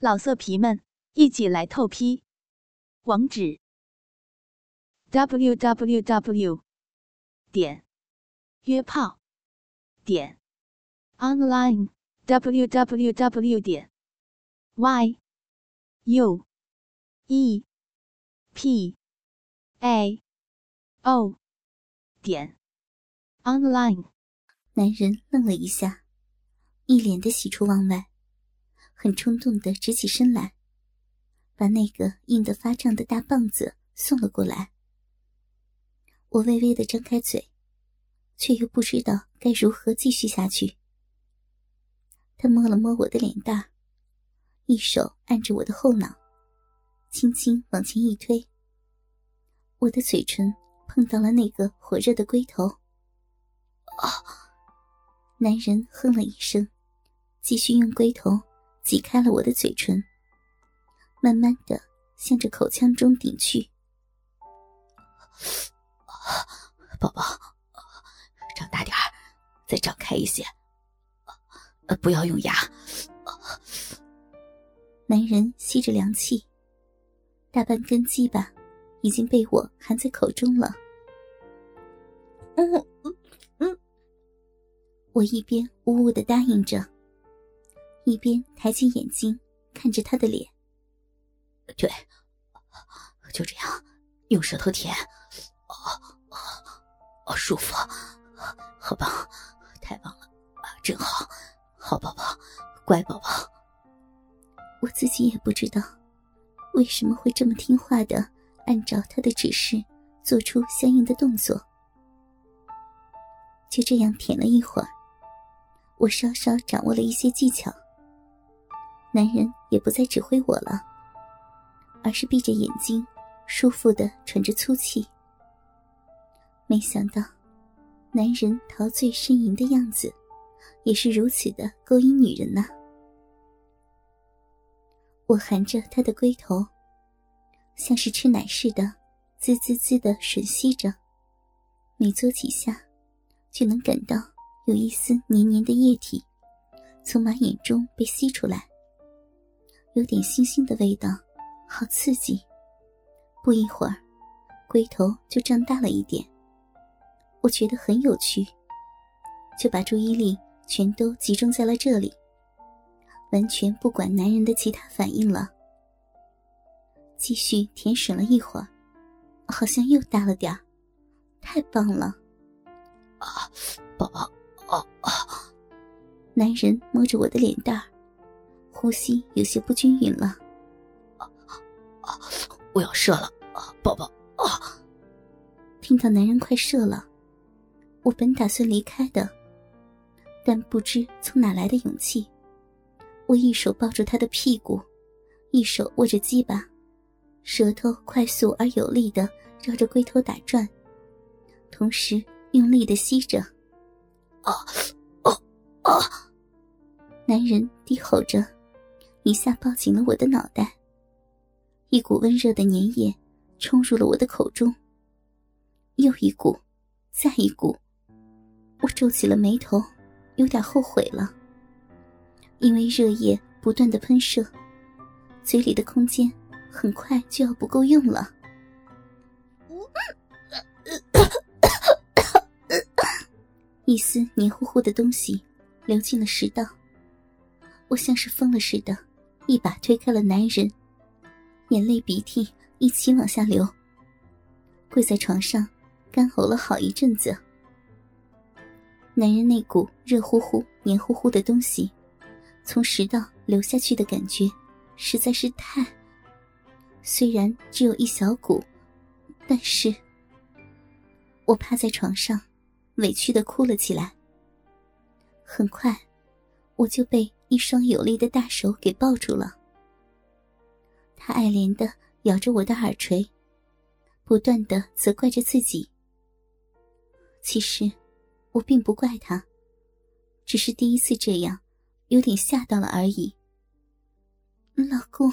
老色皮们，一起来透批！网址：w w w 点约炮点 online w w w 点 y u e p a o 点 online。男人愣了一下，一脸的喜出望外。很冲动的直起身来，把那个硬得发胀的大棒子送了过来。我微微的张开嘴，却又不知道该如何继续下去。他摸了摸我的脸蛋，一手按着我的后脑，轻轻往前一推。我的嘴唇碰到了那个火热的龟头。啊！男人哼了一声，继续用龟头。挤开了我的嘴唇，慢慢的向着口腔中顶去。宝宝，长大点再张开一些，不要用牙。男人吸着凉气，大半根鸡巴已经被我含在口中了。嗯嗯，我一边呜呜的答应着。一边抬起眼睛看着他的脸，对，就这样，用舌头舔，哦哦，舒服，好棒，太棒了，真好，好宝宝，乖宝宝。我自己也不知道为什么会这么听话的，按照他的指示做出相应的动作。就这样舔了一会儿，我稍稍掌握了一些技巧。男人也不再指挥我了，而是闭着眼睛，舒服的喘着粗气。没想到，男人陶醉呻吟的样子，也是如此的勾引女人呢。我含着他的龟头，像是吃奶似的，滋滋滋的吮吸着，每做几下，就能感到有一丝黏黏的液体，从马眼中被吸出来。有点腥腥的味道，好刺激！不一会儿，龟头就胀大了一点。我觉得很有趣，就把注意力全都集中在了这里，完全不管男人的其他反应了。继续舔吮了一会儿，好像又大了点儿，太棒了！啊，宝宝，啊啊！男人摸着我的脸蛋儿。呼吸有些不均匀了，啊啊！我要射了啊，宝宝啊！听到男人快射了，我本打算离开的，但不知从哪来的勇气，我一手抱住他的屁股，一手握着鸡巴，舌头快速而有力的绕着龟头打转，同时用力的吸着，啊啊啊！男人低吼着。一下抱紧了我的脑袋，一股温热的粘液冲入了我的口中。又一股，再一股，我皱起了眉头，有点后悔了。因为热液不断的喷射，嘴里的空间很快就要不够用了。一丝黏糊糊的东西流进了食道，我像是疯了似的。一把推开了男人，眼泪鼻涕一起往下流。跪在床上，干呕了好一阵子。男人那股热乎乎、黏糊糊的东西，从食道流下去的感觉，实在是太……虽然只有一小股，但是……我趴在床上，委屈的哭了起来。很快，我就被。一双有力的大手给抱住了，他爱怜的咬着我的耳垂，不断的责怪着自己。其实，我并不怪他，只是第一次这样，有点吓到了而已。老公，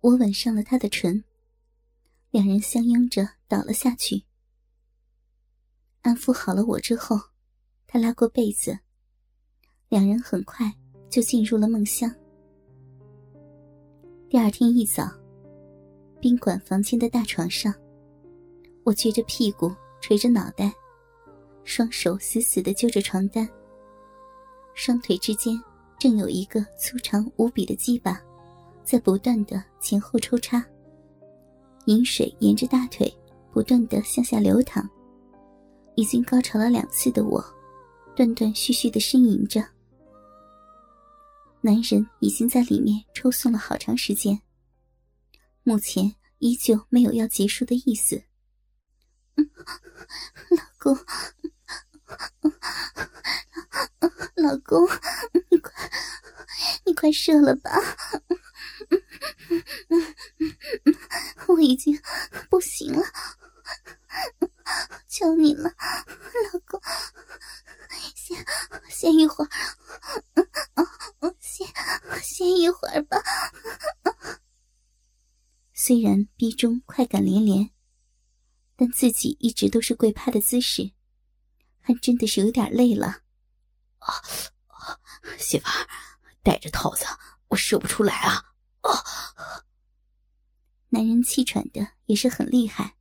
我吻上了他的唇，两人相拥着倒了下去。安抚好了我之后，他拉过被子。两人很快就进入了梦乡。第二天一早，宾馆房间的大床上，我撅着屁股，垂着脑袋，双手死死的揪着床单。双腿之间正有一个粗长无比的鸡巴，在不断的前后抽插。饮水沿着大腿不断的向下流淌。已经高潮了两次的我，断断续续的呻吟着。男人已经在里面抽送了好长时间，目前依旧没有要结束的意思。老公，老公，你快，你快射了吧！我已经不行了，求你了，老公，先先一会儿。歇一会儿吧。虽然逼中快感连连，但自己一直都是跪趴的姿势，还真的是有点累了。啊，媳妇儿，带着套子，我射不出来啊！啊，男人气喘的也是很厉害，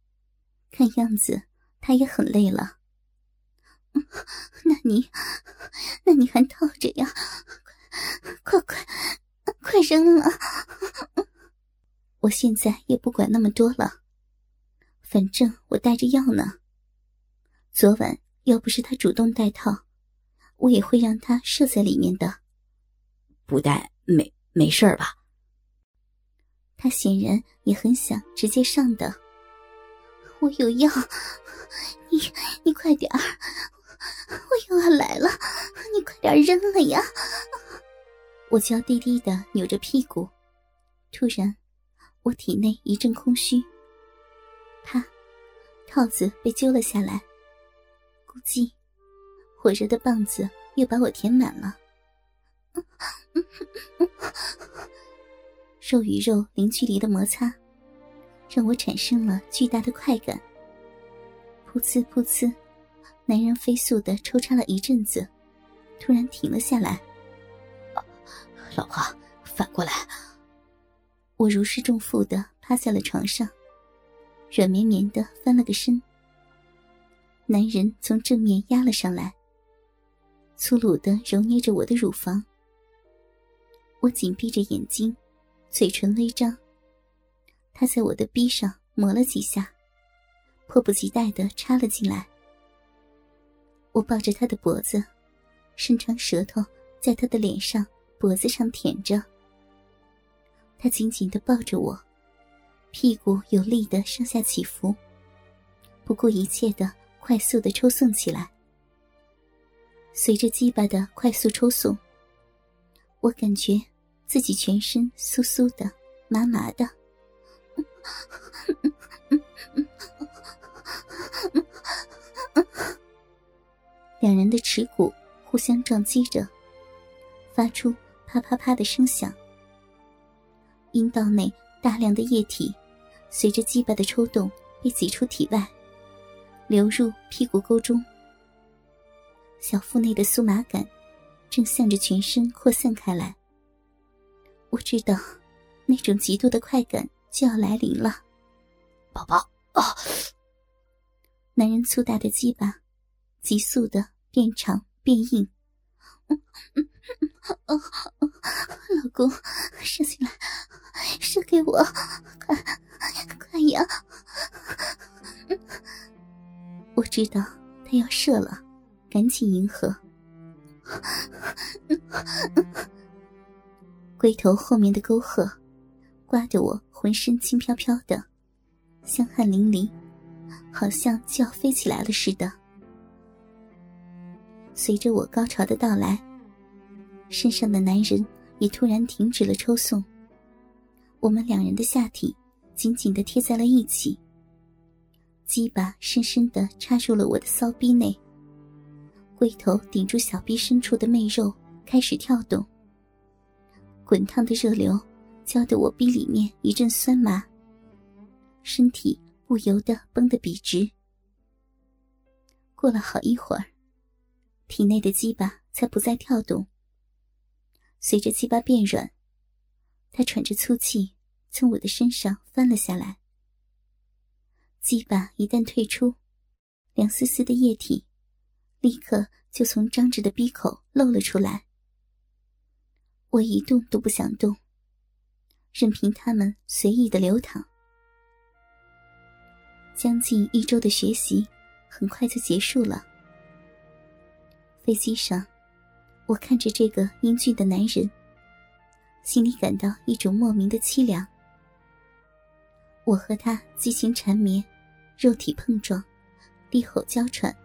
看样子他也很累了。那你，那你还套着呀？快！快扔了！我现在也不管那么多了，反正我带着药呢。昨晚要不是他主动带套，我也会让他射在里面的。不带没没事吧？他显然也很想直接上的。我有药，你你快点儿，我又要来了，你快点扔了呀！我娇滴滴的扭着屁股，突然，我体内一阵空虚。啪，套子被揪了下来。估计，火热的棒子又把我填满了。肉与肉零距离的摩擦，让我产生了巨大的快感。噗呲噗呲，男人飞速的抽插了一阵子，突然停了下来。老婆，反过来。我如释重负的趴在了床上，软绵绵的翻了个身。男人从正面压了上来，粗鲁的揉捏着我的乳房。我紧闭着眼睛，嘴唇微张。他在我的臂上磨了几下，迫不及待的插了进来。我抱着他的脖子，伸长舌头在他的脸上。脖子上舔着，他紧紧的抱着我，屁股有力的上下起伏，不顾一切的快速的抽送起来。随着鸡巴的快速抽送，我感觉自己全身酥酥的、麻麻的。两人的耻骨互相撞击着，发出。啪啪啪的声响，阴道内大量的液体随着鸡巴的抽动被挤出体外，流入屁股沟中。小腹内的酥麻感正向着全身扩散开来。我知道，那种极度的快感就要来临了。宝宝啊！男人粗大的鸡巴急速的变长变硬。老公，射进来，射给我，快，快呀！我知道他要射了，赶紧迎合。龟头后面的沟壑，刮得我浑身轻飘飘的，香汗淋漓，好像就要飞起来了似的。随着我高潮的到来。身上的男人也突然停止了抽送，我们两人的下体紧紧的贴在了一起，鸡巴深深的插入了我的骚逼内，龟头顶住小臂深处的媚肉开始跳动，滚烫的热流浇得我逼里面一阵酸麻，身体不由得绷得笔直。过了好一会儿，体内的鸡巴才不再跳动。随着鸡巴变软，他喘着粗气，从我的身上翻了下来。鸡巴一旦退出，凉丝丝的液体立刻就从张着的鼻口漏了出来。我一动都不想动，任凭他们随意的流淌。将近一周的学习很快就结束了。飞机上，我看着这个英俊的男人，心里感到一种莫名的凄凉。我和他激情缠绵，肉体碰撞，低吼娇喘，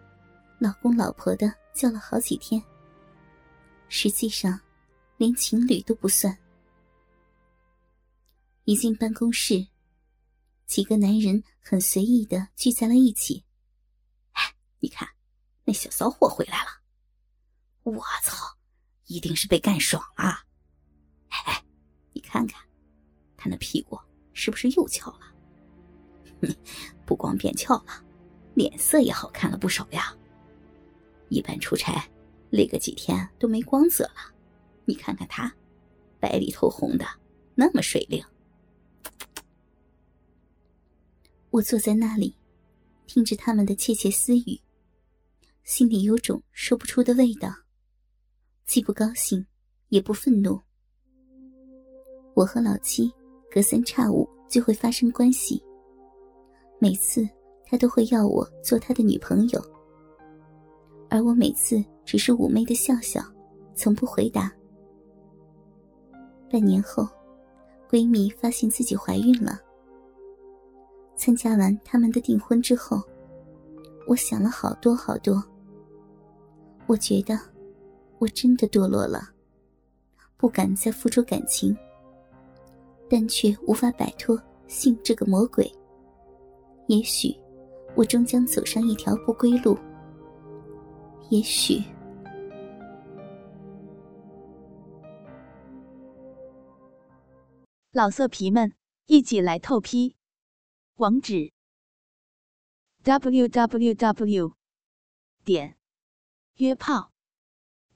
老公老婆的叫了好几天。实际上，连情侣都不算。一进办公室。几个男人很随意的聚在了一起。哎，你看，那小骚货回来了！我操，一定是被干爽了！哎，你看看，他那屁股是不是又翘了？不光变翘了，脸色也好看了不少呀。一般出差累个几天都没光泽了，你看看他，白里透红的，那么水灵。我坐在那里，听着他们的窃窃私语，心里有种说不出的味道，既不高兴，也不愤怒。我和老七隔三差五就会发生关系，每次他都会要我做他的女朋友，而我每次只是妩媚的笑笑，从不回答。半年后，闺蜜发现自己怀孕了。参加完他们的订婚之后，我想了好多好多。我觉得我真的堕落了，不敢再付出感情，但却无法摆脱性这个魔鬼。也许我终将走上一条不归路。也许，老色皮们一起来透批。网址：w w w 点约炮